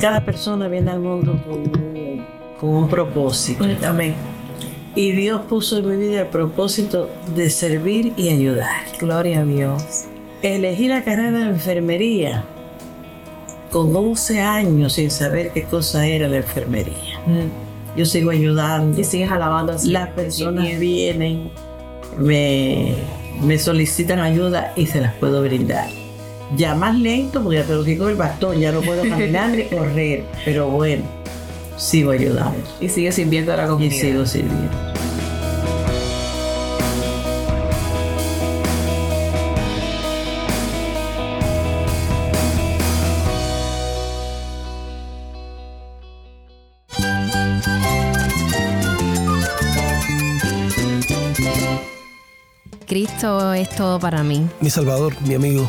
Cada persona viene al mundo con un, con un propósito. Amén. Y Dios puso en mi vida el propósito de servir y ayudar. Gloria a Dios. Elegí la carrera de enfermería con 11 años sin saber qué cosa era la enfermería. Yo sigo ayudando. Y sigues alabando así. Las personas vienen, me, me solicitan ayuda y se las puedo brindar. Ya más lento, porque ya tengo que ir con el bastón, ya no puedo caminar ni correr, pero bueno, sigo ayudando Y sigues sirviendo a la y comunidad. sigo sirviendo. Cristo es todo para mí. mi Salvador, mi amigo,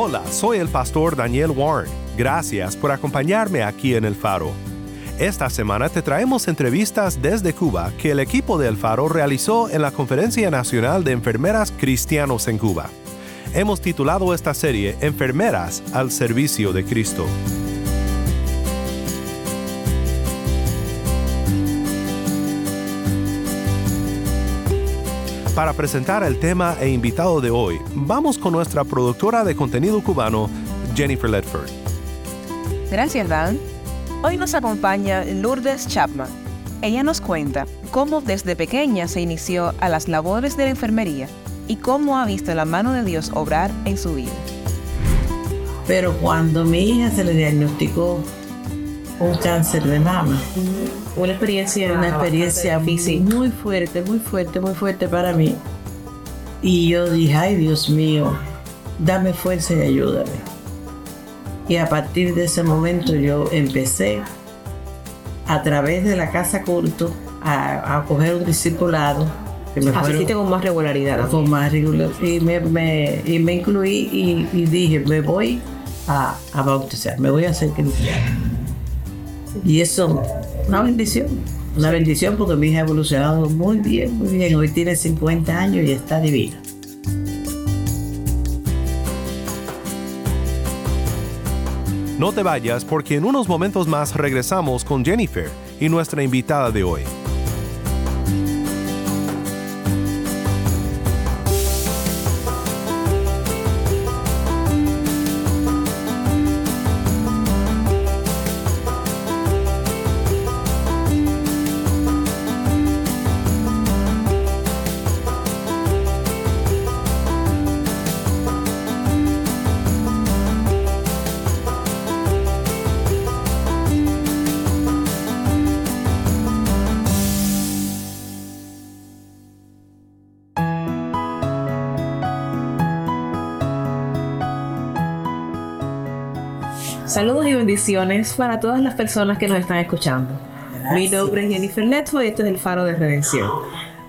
Hola, soy el pastor Daniel Warren. Gracias por acompañarme aquí en El Faro. Esta semana te traemos entrevistas desde Cuba que el equipo de El Faro realizó en la Conferencia Nacional de Enfermeras Cristianos en Cuba. Hemos titulado esta serie Enfermeras al Servicio de Cristo. Para presentar el tema e invitado de hoy, vamos con nuestra productora de contenido cubano, Jennifer Ledford. Gracias, Dan. Hoy nos acompaña Lourdes Chapman. Ella nos cuenta cómo desde pequeña se inició a las labores de la enfermería y cómo ha visto la mano de Dios obrar en su vida. Pero cuando mi hija se le diagnosticó un cáncer de mama, Una experiencia, una experiencia difícil. muy fuerte, muy fuerte, muy fuerte para mí. Y yo dije, ay Dios mío, dame fuerza y ayúdame. Y a partir de ese momento yo empecé a través de la casa culto a, a coger un discipulado que me Asististe con más regularidad. ¿no? con más regular y me, me- y me incluí y, y dije me voy a, a bautizar me voy a hacer cristiano y eso una bendición una bendición porque mi hija ha evolucionado muy bien muy bien hoy tiene 50 años y está divina No te vayas porque en unos momentos más regresamos con Jennifer y nuestra invitada de hoy. Bendiciones para todas las personas que nos están escuchando. Mi nombre es Jennifer Netfo y esto es el Faro de Redención.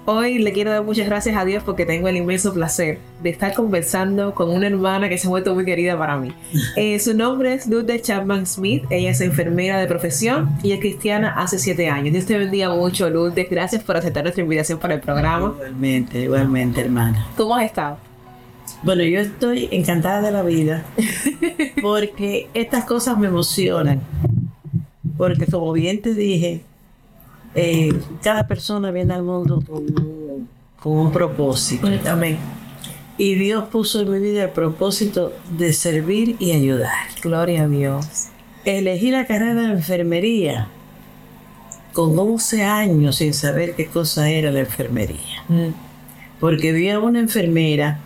Hoy le quiero dar muchas gracias a Dios porque tengo el inmenso placer de estar conversando con una hermana que se ha vuelto muy querida para mí. Eh, su nombre es Lourdes Chapman Smith. Ella es enfermera de profesión y es cristiana hace siete años. Dios te bendiga mucho, Lourdes. Gracias por aceptar nuestra invitación para el programa. igualmente igualmente hermana ¿Cómo has estado? Bueno yo estoy encantada de la vida porque estas cosas me emocionan porque como bien te dije eh, cada persona viene al mundo con un, con un propósito Amén. Y Dios puso en mi vida el propósito de servir y ayudar. Gloria a Dios. Elegí la carrera de enfermería con 11 años sin saber qué cosa era la enfermería. Porque vi a una enfermera,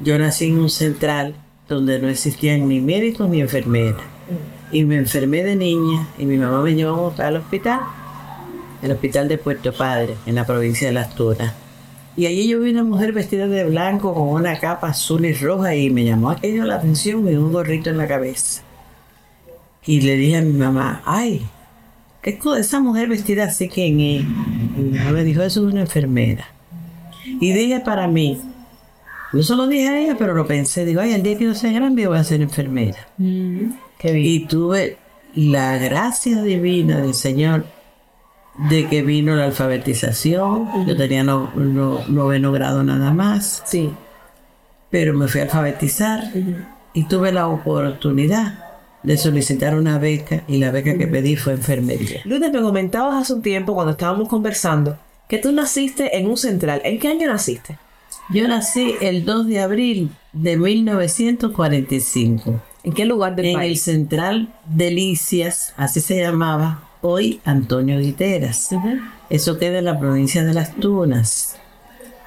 yo nací en un central donde no existían ni médicos ni enfermeras. Y me enfermé de niña y mi mamá me llevó al hospital. el hospital de Puerto Padre, en la provincia de Las Tunas. Y allí yo vi una mujer vestida de blanco con una capa azul y roja y me llamó aquello la atención y un gorrito en la cabeza. Y le dije a mi mamá, ay, ¿qué es esa mujer vestida así quién es? Y mi mamá me dijo, eso es una enfermera. Y dije para mí, no solo dije a ella, pero lo pensé, digo, ay, el día que yo sea grande yo voy a ser enfermera. Y tuve la gracia divina del Señor de que vino la alfabetización. Yo tenía no, no- noveno grado nada más. Sí. Pero me fui a alfabetizar y tuve la oportunidad de solicitar una beca y la beca que pedí fue enfermería. Lourdes, me comentabas hace un tiempo cuando estábamos conversando que tú naciste en un central. ¿En qué año naciste? Yo nací el 2 de abril de 1945 ¿En qué lugar del en el país? Central Delicias, así se llamaba, hoy Antonio Guiteras. Eso queda en la provincia de Las Tunas.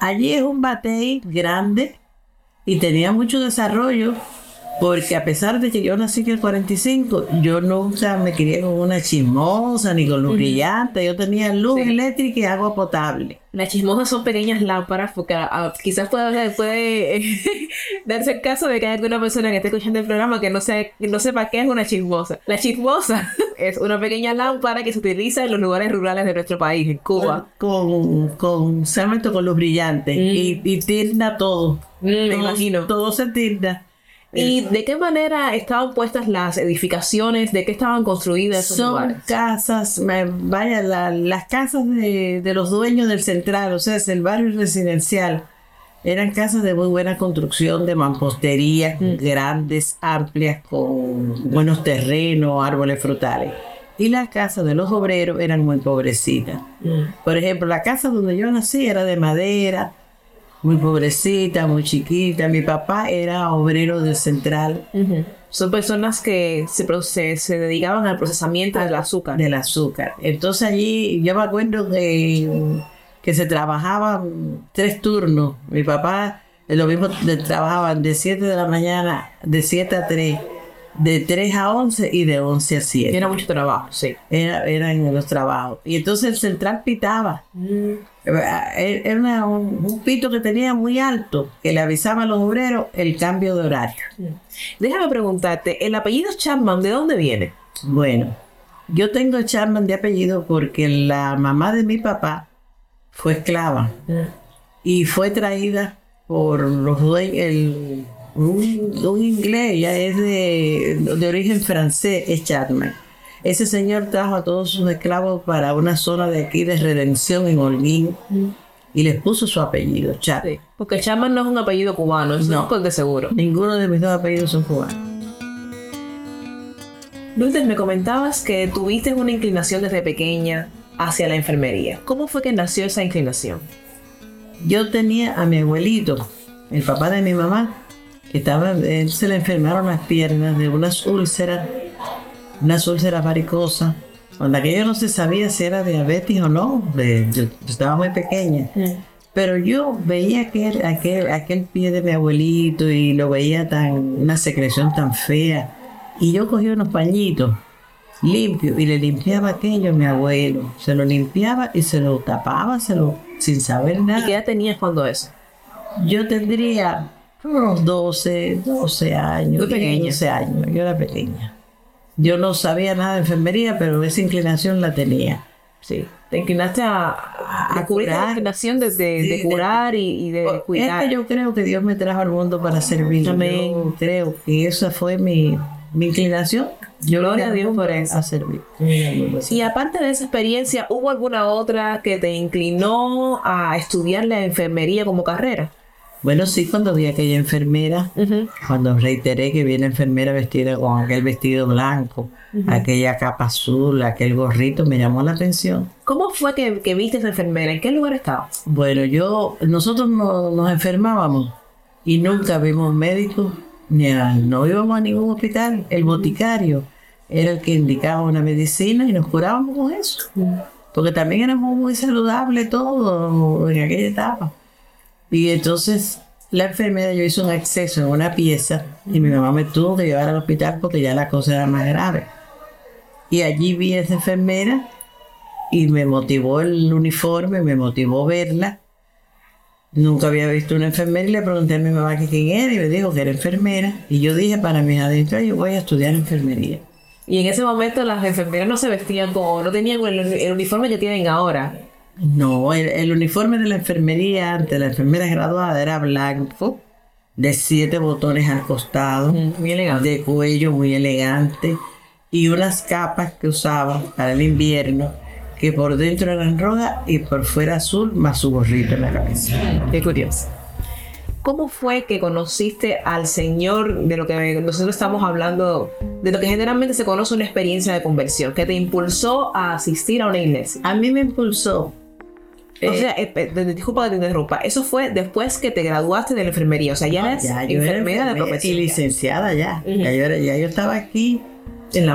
Allí es un batey grande y tenía mucho desarrollo porque a pesar de que yo nací en el 45, yo nunca me crié con una chismosa ni con luz brillante. Yo tenía luz eléctrica y agua potable. Las chismosas son pequeñas lámparas porque ah, quizás puede, puede eh, darse el caso de que hay alguna persona que esté escuchando el programa que no, que no sepa qué es una chismosa. La chismosa es una pequeña lámpara que se utiliza en los lugares rurales de nuestro país, en Cuba. Con, con, solamente con luz brillante y, y tilda todo. Mm, me imagino. Todo se tilda. ¿Y de qué manera estaban puestas las edificaciones? ¿De qué estaban construidas esos Son lugares? casas, vaya, la- las casas de, de los dueños del central, o sea, es el barrio residencial. Eran casas de muy buena construcción, de mampostería, grandes, amplias, con buenos terrenos, árboles frutales. Y las casas de los obreros eran muy pobrecitas. Por ejemplo, la casa donde yo nací era de madera, muy pobrecita, muy chiquita. Mi papá era obrero del central. Son personas que se, se, se dedicaban al procesamiento del azúcar. del azúcar. Entonces allí yo me acuerdo que, que se trabajaban tres turnos. Mi papá lo mismo de- trabajaban de 7 de la mañana, de 7 a 3, de 3 a 11 y de 11 a 7. Era mucho trabajo, sí. Era, eran los trabajos. Y entonces el central pitaba. Eh, Era una- un, un pito que tenía muy alto, que le avisaba a los obreros el cambio de horario. Déjame preguntarte, ¿el apellido Chapman de dónde viene? Bueno, yo tengo Charman de apellido porque la mamá de mi papá fue esclava y fue traída por los dueños, el- un, un inglés, ya es de, de origen francés, es Chapman. Ese señor trajo a todos sus esclavos para una zona de aquí de redención en Holguín y les puso su apellido, Chapman. Sí, porque Chapman no es un apellido cubano, eso No. es de seguro. Ninguno de mis dos apellidos son cubanos. Lourdes, me comentabas que tuviste una inclinación desde pequeña hacia la enfermería. ¿Cómo fue que nació esa inclinación? Yo tenía a mi abuelito, el papá de mi mamá, que estaba, él se le enfermaron las piernas de unas úlceras, unas úlceras varicosas, cuando aquello no se sabía si era diabetes o no, de- yo, yo estaba muy pequeña. Pero yo veía aquel, aquel, aquel pie de mi abuelito y lo veía tan, una secreción tan fea. Y yo cogía unos pañitos limpios y le limpiaba aquello a mi abuelo. Se lo limpiaba y se lo tapaba, se lo, sin saber nada. ¿Y qué edad tenías cuando eso? Yo tendría unos 12, 12 años. Muy pequeña. 12 años, yo era pequeña. Yo no sabía nada de enfermería, pero esa inclinación la tenía. Sí. Te inclinaste a, a, curar. inclinación de, de- Sí, de de- curar y, y de Es cuidar. que yo creo que Dios me trajo al mundo para servir. Amén. Yo creo que esa fue mi, mi inclinación. Yo Gloria a Dios por eso. A servir. Y aparte de esa experiencia, ¿hubo alguna otra que te inclinó a estudiar la enfermería como carrera? Bueno, sí, cuando vi a aquella enfermera, cuando reiteré que vi a la enfermera vestida con aquel vestido blanco, aquella capa azul, aquel gorrito, me llamó la atención. ¿Cómo fue que, que viste a esa enfermera? ¿En qué lugar estaba? Bueno, yo, nosotros no- nos enfermábamos y nunca vimos médicos, ni a- no íbamos a ningún hospital. El boticario era el que indicaba una medicina y nos curábamos con eso. Porque también éramos muy saludables todos en aquella etapa. Y entonces la enfermera, yo hice un acceso en una pieza y mi mamá me tuvo que llevar al hospital porque ya la cosa era más grave. Y allí vi a esa enfermera y me motivó el uniforme, me motivó verla. Nunca había visto una enfermera y le pregunté a mi mamá que quién era y me dijo que era enfermera. Y yo dije para mis adentros, yo voy a estudiar enfermería. Y en ese momento las enfermeras no se vestían como, no tenían el, el uniforme que tienen ahora. No, el, el uniforme de la enfermería antes, la enfermera graduada era blanco, de siete botones al costado, muy elegante. de cuello muy elegante y unas capas que usaban para el invierno que por dentro eran rojas y por fuera azul más su gorrito en la cabeza. Qué curioso. ¿Cómo fue que conociste al Señor de lo que nosotros estamos hablando, de lo que generalmente se conoce una experiencia de conversión, que te impulsó a asistir a una iglesia? A mí me impulsó. O sea, eh, eh, disculpa que te interrumpa, eso fue después que te graduaste de la enfermería, o sea, ya eres ya, yo era enfermera de profesión. Y licenciada ya. ya, yo era- ya yo estaba aquí.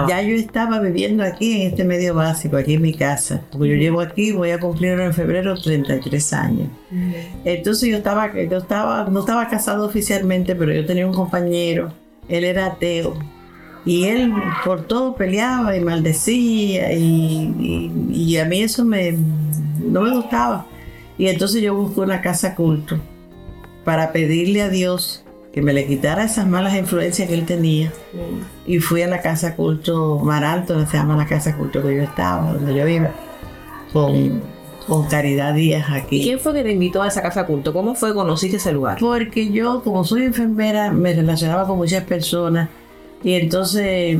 Ya yo estaba viviendo aquí en este medio básico, aquí en mi casa. Porque yo llevo aquí, voy a cumplir en febrero 33 años. Entonces yo estaba, yo estaba, no estaba casado oficialmente, pero yo tenía un compañero, él era ateo. Y él por todo peleaba y maldecía y, y- y a mí eso me, no me gustaba. Y entonces yo busqué una casa culto para pedirle a Dios que me le quitara esas malas influencias que él tenía. Y fui a la casa culto Maranto, se llama la casa culto que yo estaba, donde yo iba, con, con Caridad Díaz ¿Y aquí. quién fue que te invitó a esa casa culto? ¿Cómo fue que conociste ese lugar? Porque yo, como soy enfermera, me relacionaba con muchas personas. Y entonces,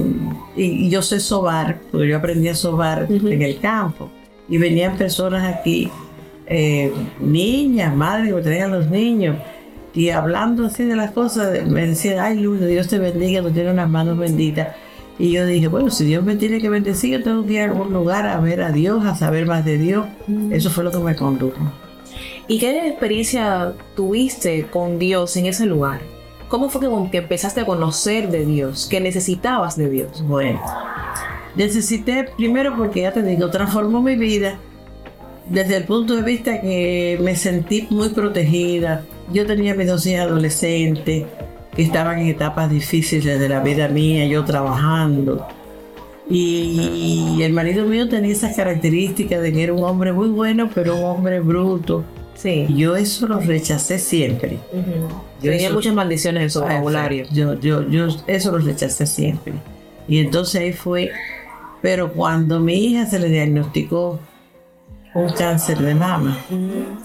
y, y yo sé sobar, porque yo aprendí a sobar en el campo. Y venían personas aquí, eh, niñas, madres que traían los niños. Y hablando así de las cosas, me decían, ay Lourdes, Dios te bendiga, tú tienes unas manos benditas. Y yo dije, bueno, si Dios me tiene que bendecir, yo tengo que ir a algún lugar a ver a Dios, a saber más de Dios. Eso fue lo que me condujo. ¿Y qué experiencia tuviste con Dios en ese lugar? ¿Cómo fue que, que empezaste a conocer de Dios? ¿Que necesitabas de Dios? Bueno, necesité primero porque ya te digo, transformó mi vida desde el punto de vista que me sentí muy protegida. Yo tenía mis dos hijas adolescentes que estaban en etapas difíciles de la vida mía, yo trabajando. Y el marido mío tenía esas características de que era un hombre muy bueno, pero un hombre bruto. Sí. Yo eso lo rechacé siempre. Yo Tenía eso- muchas maldiciones en su Ah, vocabulario. Yo, yo, yo eso lo rechacé siempre. Y entonces ahí fue. Pero cuando mi hija se le diagnosticó un cáncer de mama,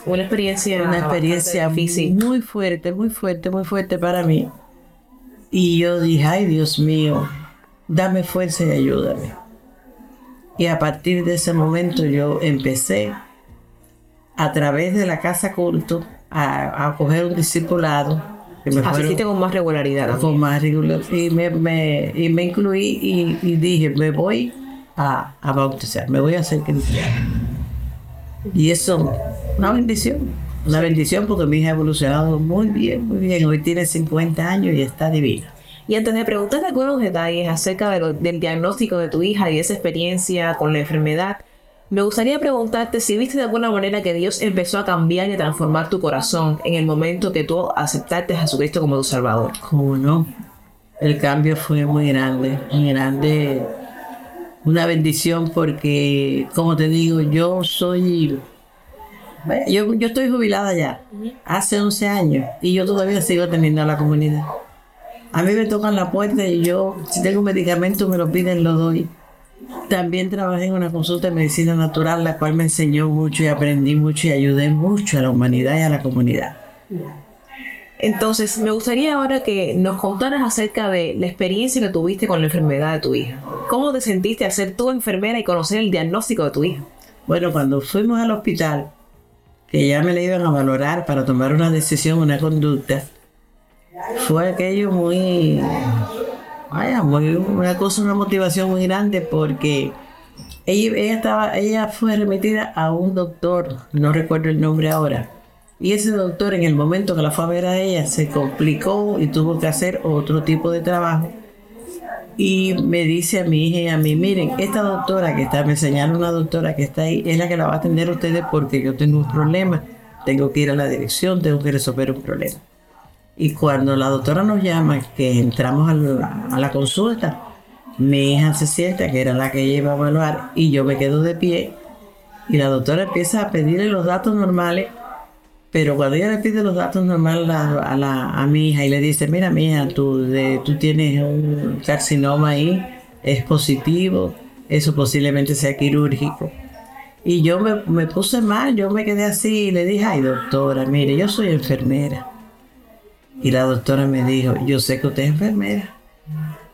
Una experiencia, una experiencia difícil. muy fuerte, muy fuerte, muy fuerte para mí. Y yo dije, ay Dios mío, dame fuerza y ayúdame. Y a partir de ese momento yo empecé a través de la casa culto a, a coger un discipulado. Que me fueron- Asististe con más regularidad. también. con más regular y me, me- y me incluí y, y dije me voy a, a bautizar. Me voy a hacer cristiano y eso una bendición una bendición porque mi hija ha evolucionado muy bien muy bien. Hoy tiene 50 años y está divina. Y antes de preguntarte algunos detalles acerca de lo- del diagnóstico de tu hija y esa experiencia con la enfermedad, me gustaría preguntarte si viste de alguna manera que Dios empezó a cambiar y a transformar tu corazón en el momento que tú aceptaste a Jesucristo como tu Salvador. como no el cambio fue muy grande muy grande una bendición porque como te digo yo soy Yo, yo estoy jubilada ya, hace 11 años, y yo todavía sigo atendiendo a la comunidad. A mí me tocan la puerta y yo, si tengo medicamentos, me lo piden, lo doy. También trabajé en una consulta de medicina natural, la cual me enseñó mucho y aprendí mucho y ayudé mucho a la humanidad y a la comunidad. Entonces, me gustaría ahora que nos contaras acerca de la experiencia que tuviste con la enfermedad de tu hija. ¿Cómo te sentiste al ser enfermera y conocer el diagnóstico de tu hija? Bueno, cuando fuimos al hospital, que ya me la iban a valorar para tomar una decisión, una conducta, fue aquello muy, vaya, muy, una cosa, una motivación muy grande porque ella, ella estaba, ella fue remitida a un doctor, no recuerdo el nombre ahora, y ese doctor en el momento que la fue a ver a ella se complicó y tuvo que hacer otro tipo de trabajo. Y me dice a mi hija y a mí, miren, esta doctora que está, me señala una doctora que está ahí, es la que la va a atender a ustedes porque yo tengo un problema, tengo que ir a la dirección, tengo que resolver un problema. Y cuando la doctora nos llama, que entramos a la, consulta, mi hija se sienta, que era la que ella iba a evaluar, y yo me quedo de pie Y la doctora empieza a pedirle los datos normales, pero cuando ella le pide los datos normales a, la, a mi hija y le dice, mira mi hija, tú, de- tú tienes un carcinoma ahí, es positivo, eso posiblemente sea quirúrgico. Y yo me, me puse mal, yo me quedé así y le dije, ay doctora, mire, yo soy enfermera. Y la doctora me dijo, yo sé que usted es enfermera.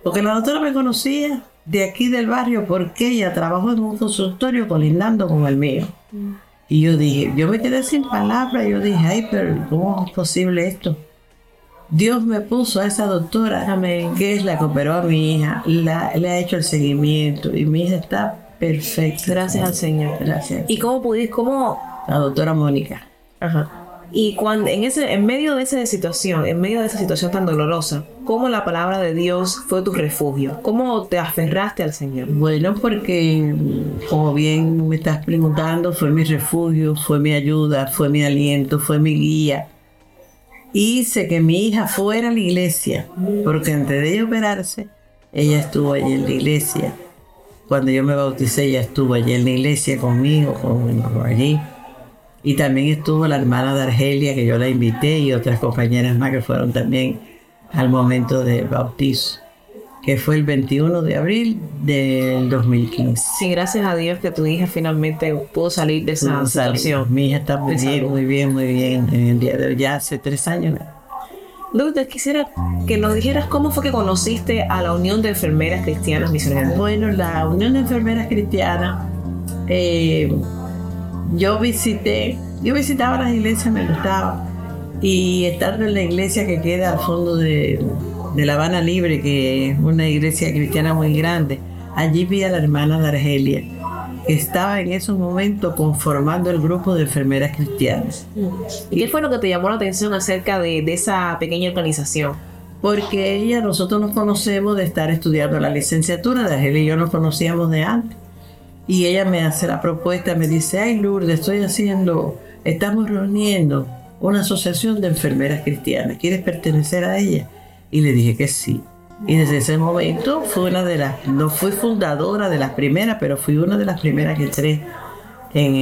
Porque la doctora me conocía de aquí del barrio porque ella trabajó en un consultorio colindando con el mío. Y yo dije, yo me quedé sin palabras, yo dije, ay, pero ¿cómo es posible esto? Dios me puso a esa doctora, que es la que operó a mi hija, la- le ha hecho el seguimiento y mi hija está perfecta. Gracias al Señor. Gracias. ¿Y cómo pudiste, cómo, La doctora Mónica. Ajá. Y cuando en ese, en medio de esa situación, en medio de esa situación tan dolorosa, ¿cómo la palabra de Dios fue tu refugio? ¿Cómo te aferraste al Señor? Bueno, porque como bien me estás preguntando, fue mi refugio, fue mi ayuda, fue mi aliento, fue mi guía. Hice que mi hija fuera a la iglesia, porque antes de ella operarse, ella estuvo allí en la iglesia. Cuando yo me bauticé, ella estuvo allí en la iglesia conmigo, con allí. Y también estuvo la hermana de Argelia, que yo la invité, y otras compañeras más que fueron también al momento del bautizo, que fue el 21 de abril del 2015. Sí, gracias a Dios que tu hija finalmente pudo salir de esa situación. Mi hija está muy De bien, salud. muy bien, muy bien. En el día de hoy, ya hace tres años. Lourdes, quisiera que nos dijeras cómo fue que conociste a la Unión de Enfermeras Cristianas Misioneras. Bueno, la Unión de Enfermeras Cristianas, eh, yo visité, yo visitaba las iglesias, me gustaba. Y estando en la iglesia que queda al fondo de, de La Habana Libre, que es una iglesia cristiana muy grande, allí vi a la hermana de Argelia, que estaba en esos momentos conformando el grupo de enfermeras cristianas. ¿Y qué fue lo que te llamó la atención acerca de, de esa pequeña organización? Porque ella, nosotros nos conocemos de estar estudiando la licenciatura, de Argelia y yo nos conocíamos de antes. Y ella me hace la propuesta, me dice, ay Lourdes, estoy haciendo, estamos reuniendo una asociación de enfermeras cristianas, ¿quieres pertenecer a ella? Y le dije que sí. Y desde ese momento fui una de las, no fui fundadora de las primeras, pero fui una de las primeras que entré en,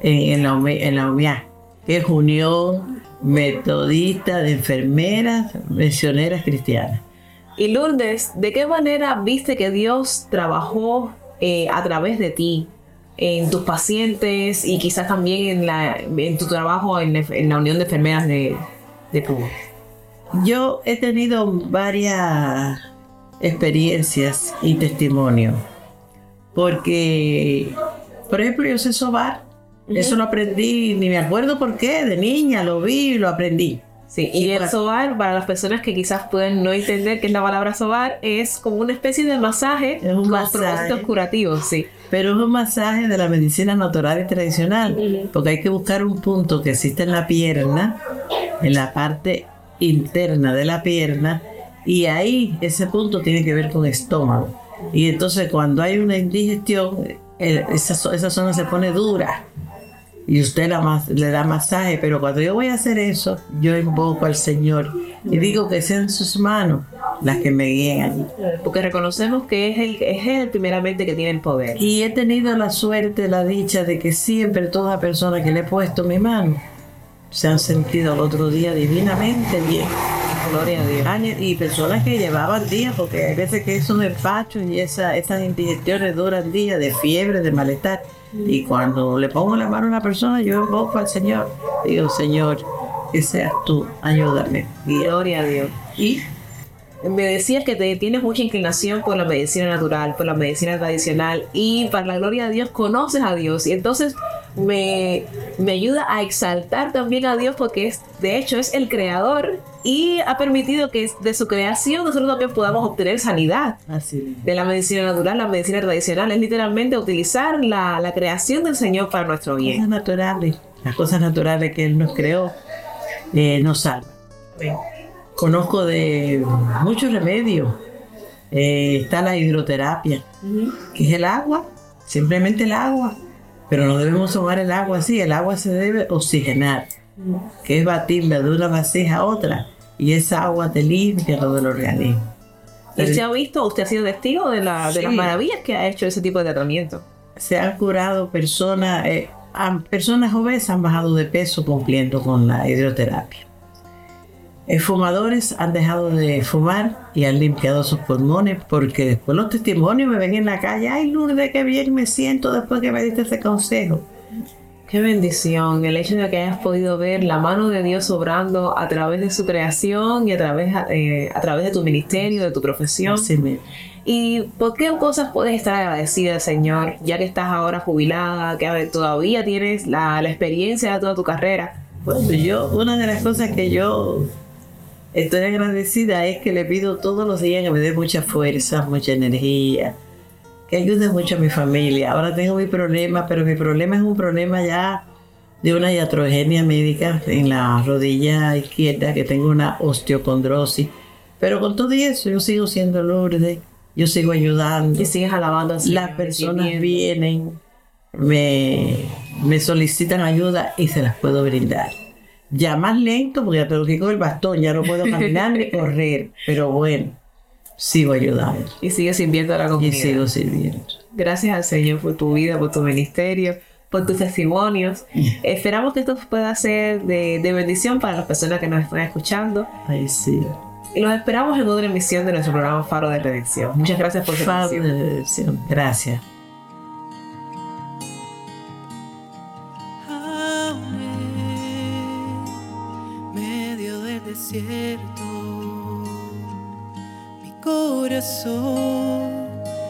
en, la, en la que es Unión Metodista de Enfermeras Misioneras Cristianas. Y Lourdes, ¿de qué manera viste que Dios trabajó eh, a través de ti en tus pacientes y quizás también en, la, en tu trabajo en, la- en la Unión de Enfermeras de, de Cuba? Yo he tenido varias experiencias y testimonios. Porque, por ejemplo, yo sé sobar. Eso lo aprendí, ni me acuerdo por qué, de niña lo vi y lo aprendí. Sí, y el sobar, para las personas que quizás pueden no entender qué es la palabra sobar, es como una especie de masaje Es un con masaje. propósitos curativos, sí. Pero es un masaje de la medicina natural y tradicional, porque hay que buscar un punto que existe en la pierna, en la parte interna de la pierna, y ahí ese punto tiene que ver con estómago. Y entonces cuando hay una indigestión, eh, esa zona se pone dura y usted la mas- le da masaje, pero cuando yo voy a hacer eso, yo invoco al Señor y digo que sean sus manos las que me guíen allí. Porque reconocemos que es él, es él primeramente que tiene el poder. Y he tenido la suerte, la dicha de que siempre todas las personas que le he puesto mi mano se han sentido al otro día divinamente bien. Gloria a Dios. Y personas que llevaban días, porque hay veces que esos despachos y esa, esas indigestiones duran días de fiebre, de malestar. Y cuando le pongo la mano a una persona, yo invoco al Señor. Digo, Señor, que seas tú, ayúdame. guía". Gloria a Dios. Y Me decías que te tienes mucha inclinación por la medicina natural, por la medicina tradicional y para la gloria de Dios conoces a Dios y entonces me, me ayuda a exaltar también a Dios porque es, de hecho es el creador y ha permitido que de su creación nosotros también podamos obtener sanidad. así. De la medicina natural, la medicina tradicional es literalmente utilizar la, la creación del Señor para nuestro bien. Cosas naturales, las cosas naturales que Él nos creó, eh, nos salvan. Conozco de muchos remedios. Eh, está la hidroterapia, que es el agua, simplemente el agua. Pero no debemos tomar el agua así, el agua se debe oxigenar, que es batirla de una vasija a otra. Y esa agua te limpia todo el organismo. ¿Y usted ha visto, usted ha sido testigo de, la, de las Sí. maravillas que ha hecho ese tipo de tratamiento? se han curado personas, eh, personas obesas han bajado de peso cumpliendo con la hidroterapia. Eh, fumadores han dejado de fumar y han limpiado sus pulmones porque después los testimonios me ven en la calle, ay Lourdes, qué bien me siento después que me diste ese consejo. Qué bendición el hecho de que hayas podido ver la mano de Dios obrando a través de su creación y a través, eh, a través de tu ministerio, de tu profesión. Mismo. ¿Y por qué cosas puedes estar agradecida, Señor, ya que estás ahora jubilada, que ver, todavía tienes la, la experiencia de toda tu carrera? Bueno, yo, una de las cosas que yo estoy agradecida es que le pido todos los días que me dé mucha fuerza, mucha energía, que ayude mucho a mi familia. Ahora tengo mi problema, pero mi problema es un problema ya de una iatrogenia médica en la rodilla izquierda, que tengo una osteocondrosis. Pero con todo eso, yo sigo siendo Lourdes, yo sigo ayudando. Y sigues alabando al Señor, Las personas vienen, me, me solicitan ayuda y se las puedo brindar. Ya más lento, porque ya que ir con el bastón, ya no puedo caminar ni correr, pero bueno, sigo ayudando Y sigues sirviendo a la y comunidad. sigo sirviendo. Gracias al Señor por tu vida, por tu ministerio, por tus testimonios. Esperamos que esto pueda ser de, de bendición para las personas que nos están escuchando. Ay, sí. Y los esperamos en otra emisión de nuestro programa Faro de Redención. Muchas gracias por su Faro de redención. Gracias.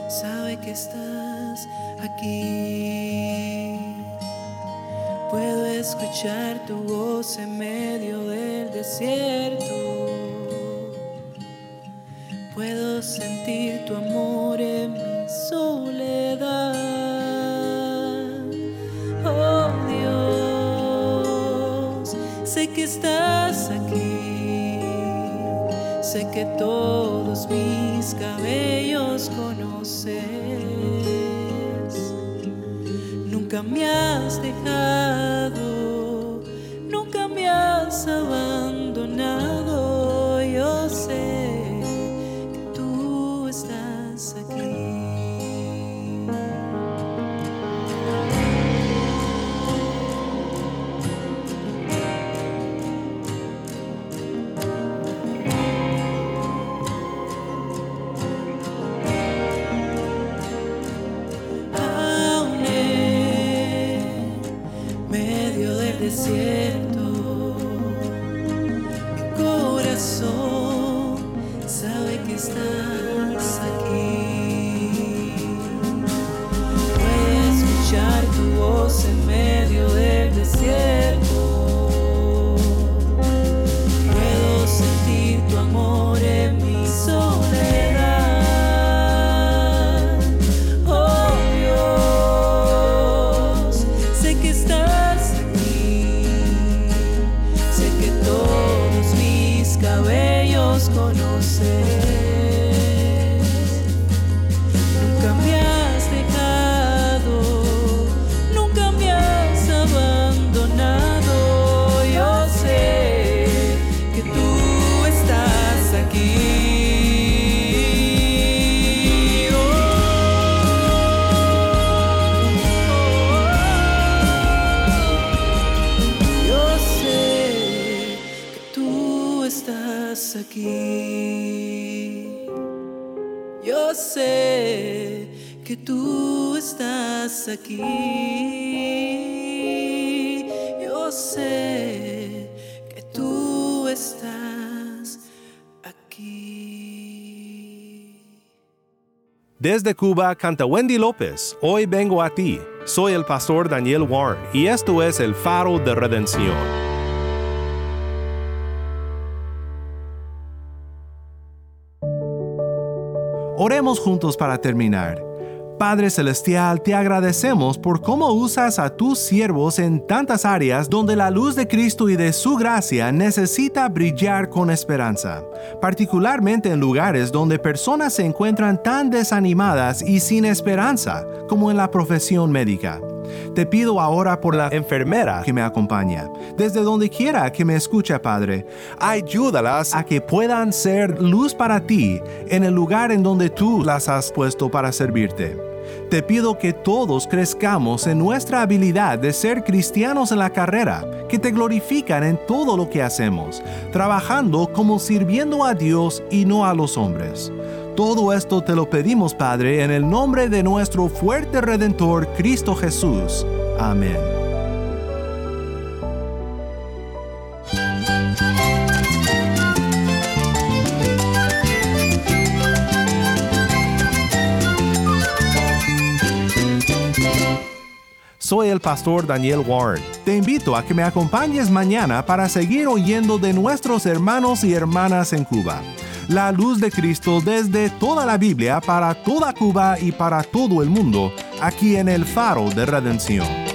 Sabe que estás aquí. Puedo escuchar tu voz en medio del desierto. Puedo sentir tu amor en mi soledad. Oh Dios, sé que estás. Sé que todos mis cabellos conoces. Nunca me has dejado, nunca me has abandonado. Aquí. Yo sé que tú estás aquí. Desde Cuba canta Wendy López. Hoy vengo a ti. Soy el pastor Daniel Warren y esto es el faro de redención. Oremos juntos para terminar. Padre Celestial, te agradecemos por cómo usas a tus siervos en tantas áreas donde la luz de Cristo y de su gracia necesita brillar con esperanza, particularmente en lugares donde personas se encuentran tan desanimadas y sin esperanza como en la profesión médica. Te pido ahora por la enfermera que me acompaña, desde donde quiera que me escuche, Padre. Ayúdalas a que puedan ser luz para ti en el lugar en donde tú las has puesto para servirte. Te pido que todos crezcamos en nuestra habilidad de ser cristianos en la carrera, que te glorifican en todo lo que hacemos, trabajando como sirviendo a Dios y no a los hombres. Todo esto te lo pedimos, Padre, en el nombre de nuestro fuerte Redentor, Cristo Jesús. Amén. El pastor Daniel Warren. Te invito a que me acompañes mañana para seguir oyendo de nuestros hermanos y hermanas en Cuba. La luz de Cristo desde toda la Biblia para toda Cuba y para todo el mundo, aquí en el faro de redención.